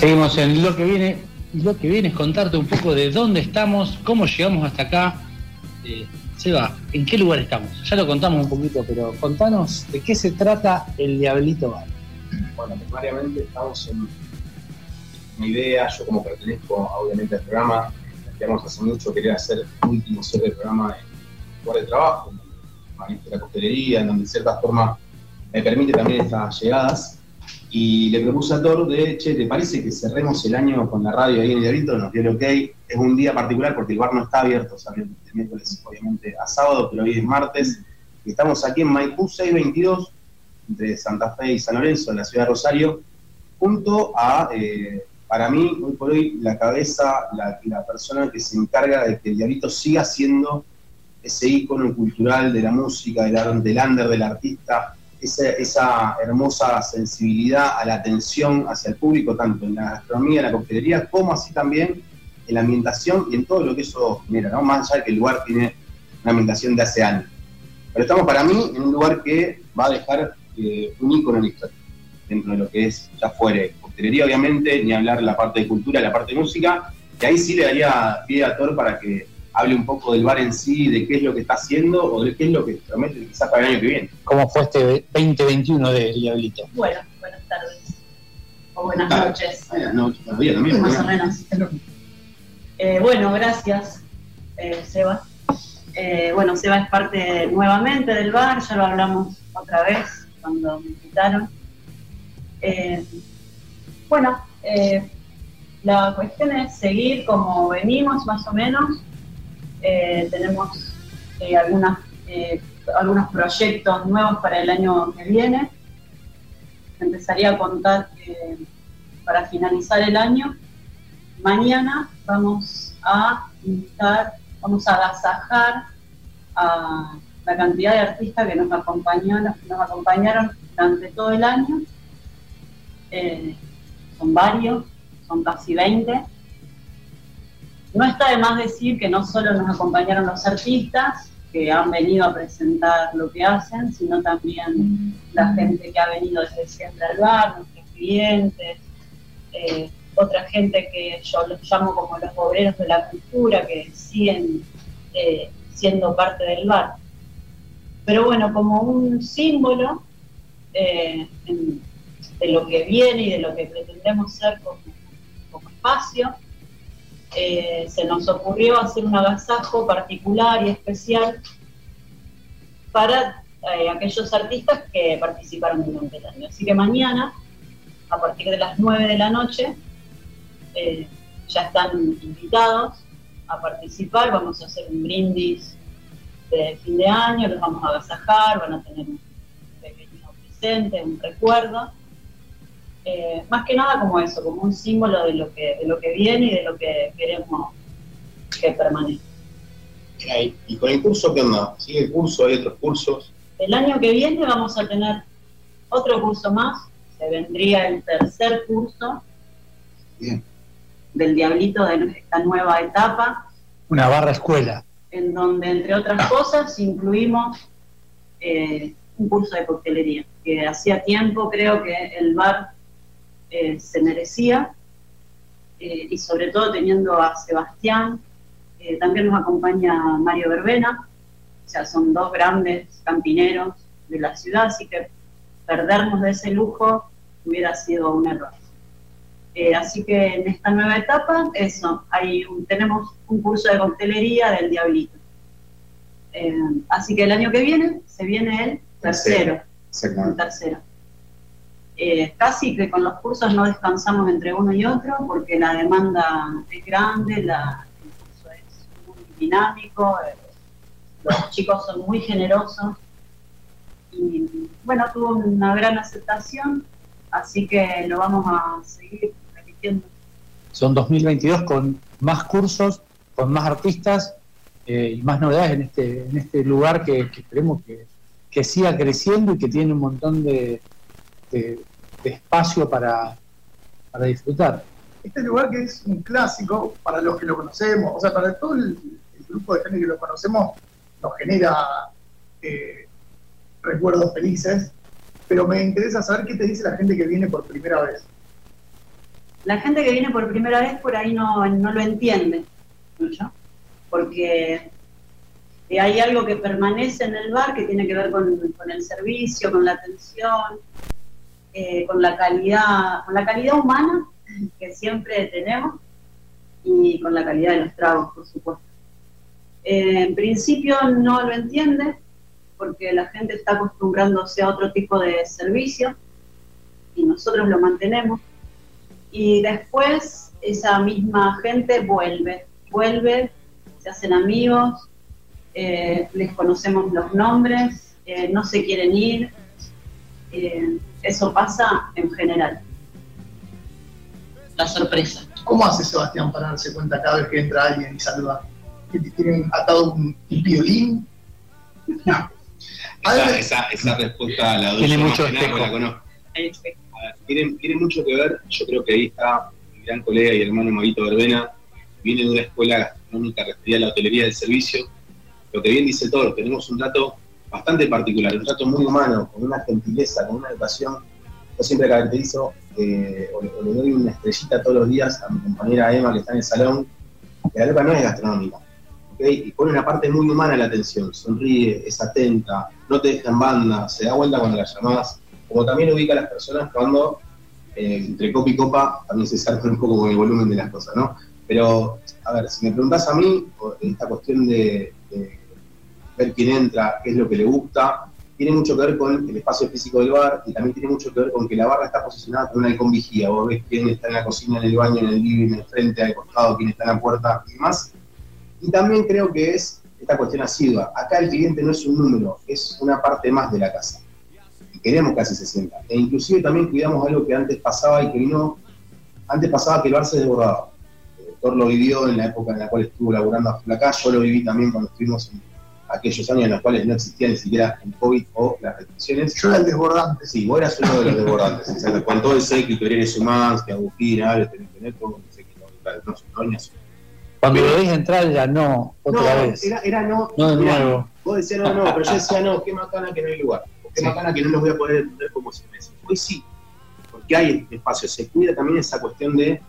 Seguimos en lo que viene. Lo que viene es contarte un poco de dónde estamos, cómo llegamos hasta acá. Eh, Seba, ¿en qué lugar estamos? Ya lo contamos un poquito, pero contanos de qué se trata el Diablito Bar. Bueno, primariamente estamos en una idea, yo como pertenezco obviamente al programa, planteamos hace mucho querer hacer último ser del programa en lugar de trabajo, en la costelería, en donde de cierta forma me permite también estas llegadas y le propuse a Thor de, che, ¿te parece que cerremos el año con la radio ahí en el Nos dio el ok. Es un día particular porque el bar no está abierto, o de miércoles obviamente a sábado, pero hoy es martes. Y estamos aquí en Maipú 622, entre Santa Fe y San Lorenzo, en la ciudad de Rosario, junto a, eh, para mí, hoy por hoy, la cabeza, la, la persona que se encarga de que el Diablito siga siendo ese ícono cultural de la música, del, del under, del artista, esa, hermosa sensibilidad a la atención hacia el público, tanto en la gastronomía, en la coctelería, como así también en la ambientación y en todo lo que eso genera, ¿no? Más allá de que el lugar tiene una ambientación de hace años. Pero estamos para mí en un lugar que va a dejar eh, un ícono en la historia, dentro de lo que es ya fuere coctelería, obviamente, ni hablar la parte de cultura, la parte de música, que ahí sí le daría pie a Thor para que hable un poco del bar en sí, de qué es lo que está haciendo o de qué es lo que promete quizás para el año que viene. ¿Cómo fue este 2021 de Diablito? Bueno, buenas tardes. O buenas noches. Buenas noches, buenos días también. Más o menos. Eh, bueno, gracias, eh, Seba. Eh, bueno, Seba es parte nuevamente del bar, ya lo hablamos otra vez cuando me invitaron. bueno, la cuestión es seguir como venimos más o menos, eh, tenemos eh, algunas, eh, algunos proyectos nuevos para el año que viene. Empezaría a contar para finalizar el año, mañana vamos a invitar, vamos a agasajar a la cantidad de artistas que nos acompañaron, nos acompañaron durante todo el año. son varios, son casi 20 no está de más decir que no solo nos acompañaron los artistas que han venido a presentar lo que hacen, sino también la gente que ha venido desde siempre al bar, nuestros clientes, eh, otra gente que yo los llamo como los obreros de la cultura, que siguen eh, siendo parte del bar. Pero bueno, como un símbolo eh, de lo que viene y de lo que pretendemos ser como espacio, eh, se nos ocurrió hacer un agasajo particular y especial para eh, aquellos artistas que participaron durante el año. Así que mañana, a partir de las 9 de la noche, eh, ya están invitados a participar, vamos a hacer un brindis de fin de año, los vamos a agasajar, van a tener un pequeño presente, un recuerdo eh, más que nada como eso, como un símbolo de lo que, de lo que viene y de lo que queremos que permanezca. ¿Y con el curso qué onda? ¿Sigue el curso? ¿Hay otros cursos? El año que viene vamos a tener otro curso más, se vendría el tercer curso del Diablito de esta nueva etapa. Una barra escuela. En donde, entre otras cosas, incluimos eh, un curso de coctelería, que hacía tiempo creo que el bar eh, se merecía, eh, y sobre todo teniendo a Sebastián, eh, también nos acompaña Mario Verbena, o sea, son dos grandes campineros de la ciudad, así que perdernos de ese lujo hubiera sido un error. así que en esta nueva etapa, eso, hay tenemos un curso de coctelería del Diablito. así que el año que viene se viene el tercero. El tercero. Eh, casi que con los cursos no descansamos entre uno y otro porque la demanda es grande, el curso es muy dinámico, eh, los chicos son muy generosos y bueno, tuvo una gran aceptación, así que lo vamos a seguir repitiendo. Son 2022 con más cursos, con más artistas eh, y más novedades en este, en este lugar que, esperemos que, que siga creciendo y que tiene un montón de espacio para, para disfrutar. Este lugar que es un clásico para los que lo conocemos, o sea, para todo el, grupo de gente que lo conocemos, nos genera eh, recuerdos felices, pero me interesa saber qué te dice la gente que viene por primera vez. La gente que viene por primera vez por ahí no, no lo entiende mucho, porque eh, hay algo que permanece en el bar que tiene que ver con, con el servicio, con la atención, eh, con la calidad, con la calidad humana que siempre tenemos y con la calidad de los tragos, por supuesto. Eh, en principio no lo entiende porque la gente está acostumbrándose a otro tipo de servicio y nosotros lo mantenemos. Y después esa misma gente vuelve, vuelve, se hacen amigos, eh, les conocemos los nombres, eh, no se quieren ir. Eso pasa en general. La sorpresa. ¿Cómo hace Sebastián para darse cuenta cada vez que entra alguien y saluda? ¿Que tienen atado un, piolín? Esa, esa, respuesta la doy tiene mucho la conozco. tiene, tiene, mucho que ver, yo creo que ahí está mi gran colega y hermano Marito Verbena, viene de una escuela gastronómica referida a la hotelería del servicio. Lo que bien dice todo, tenemos un trato bastante particular, un trato muy humano, con una gentileza, con una educación. Yo siempre caracterizo eh, o, le doy una estrellita todos los días a mi compañera Emma que está en el salón, que la loca no es gastronómica, y pone una parte muy humana en la atención, sonríe, es atenta, no te deja en banda, se da vuelta cuando la llamás, como también ubica a las personas cuando eh, entre copa y copa también se salta un poco con el volumen de las cosas, ¿no? Pero, a ver, si me preguntás a mí, esta cuestión de ver quién entra, qué es lo que le gusta, tiene mucho que ver con el espacio físico del bar y también tiene mucho que ver con que la barra está posicionada con una halcón vigía. Vos ves quién está en la cocina, en el baño, en el living, en el frente, al costado, quién está en la puerta y demás. Y también creo que es esta cuestión asidua. Acá el cliente no es un número, es una parte más de la casa. Y queremos que así se sienta. E inclusive también cuidamos algo que antes pasaba y que no... Antes pasaba que el bar se desbordaba. El doctor lo vivió en la época en la cual estuvo laburando acá, yo lo viví también cuando estuvimos en aquellos años en los cuales no existía ni siquiera el COVID o las restricciones. Yo era el desbordante. Sí, vos eras uno de los desbordantes, exacto. Con todo el séquito, eres humano, que Agustín, Ares, tener todo el séquito, no, no, Cuando lo veis entrar ya no, otra no, vez. Era, era no, no de nuevo. Vos decías no, no, pero yo decía no, qué macana que no hay lugar, qué macana que no los voy a poder entender como se merecen. Hoy sí, porque hay espacio, se cuida también esa cuestión de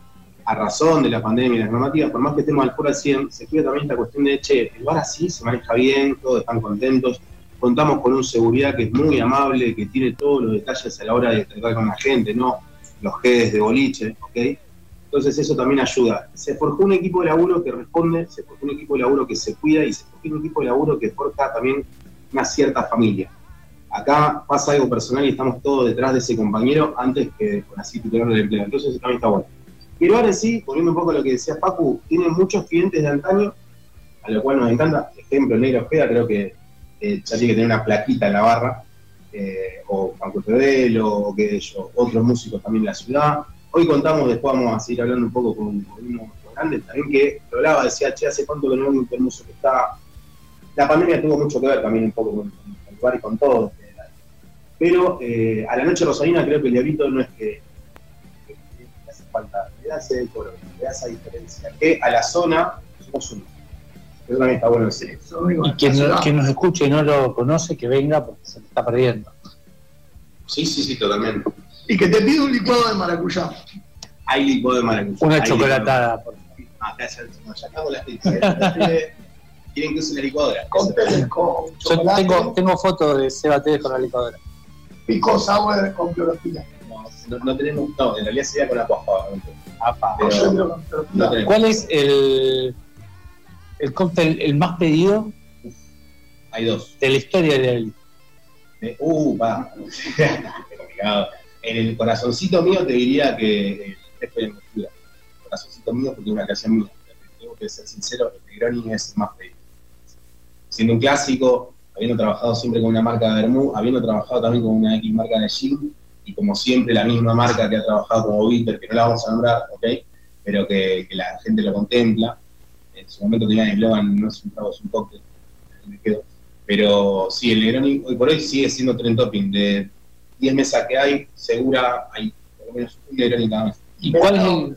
a razón de la pandemia y las normativas, por más que estemos al fuera al 100, se cuida también esta cuestión de, che, el bar así se maneja bien, todos están contentos, contamos con un seguridad que es muy amable, que tiene todos los detalles a la hora de tratar con la gente, ¿no? Los jedes de boliche, ¿ok? Entonces eso también ayuda. Se forjó un equipo de laburo que responde, se forjó un equipo de laburo que se cuida y se forjó un equipo de laburo que forja también una cierta familia. Acá pasa algo personal y estamos todos detrás de ese compañero antes que con así titular del empleo. Entonces eso también está bueno. Pero ahora sí, volviendo un poco a lo que decía Pacu, tiene muchos clientes de antaño, a lo cual nos encanta. Ejemplo, Negro Ojeda, creo que eh, ya tiene que tener una plaquita en la barra, eh, o Paco Pedelo, o que yo, otros músicos también en la ciudad. Hoy contamos, después vamos a seguir hablando un poco con, unos grandes también que lo hablaba, decía, che, hace cuánto que no hay un intermuso que está. La pandemia tuvo mucho que ver también un poco con, el bar y con todo. Pero eh, a la noche rosarina creo que el diablito no es que, que hace falta ese decoro, le da esa diferencia. Que a la zona somos uno. Eso también está bueno decir. Y quien, quien, nos escuche y no lo conoce, que venga porque se está perdiendo. Sí, sí, sí, totalmente. Y que te pide un licuado de maracuyá. Hay licuado de maracuyá. Una chocolatada, por favor. Acá ya, ya acabo las pizzas. Quieren que use la licuadora. Con, con Yo tengo, tengo fotos de Seba Tevez con la licuadora. Pico sour con clorofila. No, no, tenemos, no, en realidad sería con la cuajada. ¿Cuál es el, el cóctel el más pedido? Hay dos. De la historia de él. Uh, va. complicado. En el corazoncito mío te diría que el jefe de mezcla. El corazoncito mío porque es una creación mía. Tengo que ser sincero, el Negroni es el más pedido. Siendo un clásico, habiendo trabajado siempre con una marca de Bermú, habiendo trabajado también con una X marca de Jim, y como siempre la misma marca que ha trabajado como Bitter, que no la vamos a nombrar, ¿ok? Pero que, la gente lo contempla. En su momento tenía el eslogan, no es un trago, es un cóctel, me quedo. Pero sí, el Negroni hoy por hoy sigue siendo trend topping. De 10 mesas que hay, segura hay por lo menos un Negroni cada mes. ¿Y cuál es el...?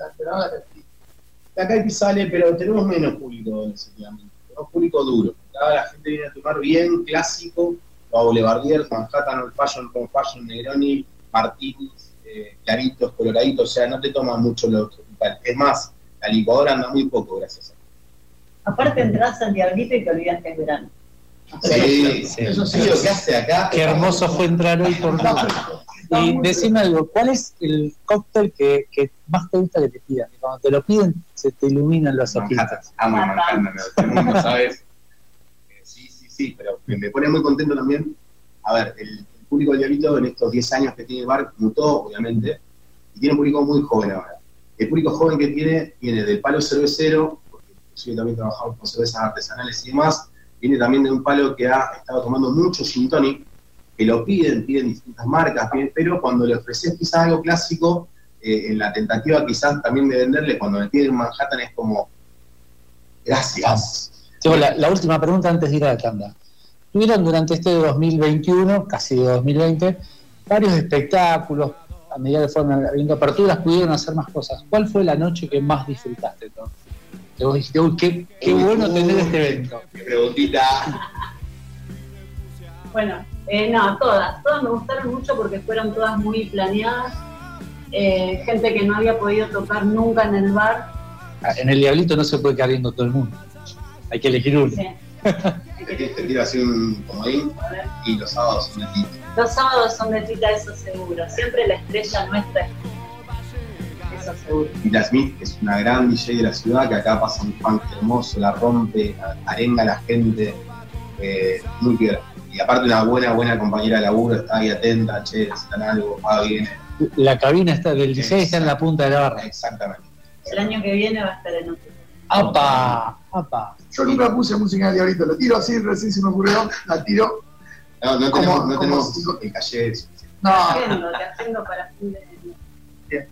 La Caipi sale, pero tenemos menos público, definitivamente. Tenemos público duro. Cada la gente viene a tomar bien, clásico, o Boulevardier, Manhattan, Old Fashion, Con Fashion, Negroni, Martínez, eh, claritos, coloraditos, o sea, no te toma mucho lo tropical. Es más, la licuadora anda muy poco gracias a Aparte entras al diablito y te olvidas que es verano. Sí, sí. Eso sí, lo que hace acá. Qué hermoso fue entrar hoy por Y decime algo, ¿cuál es el cóctel que, que más te gusta que te pidan? Que cuando te lo piden se te iluminan los ojitos. Manhattan. Amo Manhattan, sabes. Eh, Sí, sí, sí, pero me pone muy contento también. A ver, el público del Diablito en estos 10 años que tiene el bar mutó, obviamente, y tiene un público muy joven ahora. El público joven que tiene viene del palo cervecero, porque yo también trabajamos con cervezas artesanales y demás, viene también de un palo que ha estado tomando mucho gin tonic, que lo piden, piden distintas marcas, pero cuando le ofreces quizás algo clásico, eh, en la tentativa quizás también de venderle, cuando me piden Manhattan es como, gracias. Tengo la, la última pregunta antes de ir a la tanda. Tuvieron durante este 2021, casi de 2020, varios espectáculos, a medida que fueron habiendo aperturas, pudieron hacer más cosas. ¿Cuál fue la noche que más disfrutaste? Tom? Que vos dijiste, uy, qué, qué bueno tener este evento. Qué preguntita. Bueno, eh, no, todas. Todas me gustaron mucho porque fueron todas muy planeadas. Eh, gente que no había podido tocar nunca en el bar. Ah, En el Diablito no se puede quedar viendo todo el mundo. Hay que elegir uno. Sí. Te quiero- te quiero hacer un comodín y los sábados son de ti. Los sábados son de Tita, eso seguro. Siempre la estrella nuestra es Eso seguro. Tita Smith, que es una gran DJ de la ciudad, que acá pasa un funk hermoso, la rompe, arenga a la gente, eh, muy piola. Y aparte una buena, buena compañera de laburo, está ahí atenta, che, necesitan algo, va, viene. La cabina está del 16 está en la punta de la barra. Exactamente. El año que viene va a estar en otro. ¡Apa! ¡Apa! Yo nunca puse música de diablito, lo tiro así, recién se me ocurrió, la tiro. No, no ¿Cómo- tenemos, no cómo tenemos calle No, Haciendo, te haciendo para fin de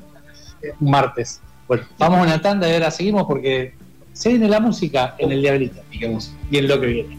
martes. Bueno, vamos a una tanda y ahora seguimos porque se viene la música en el Diablito piquemos. y en lo que viene.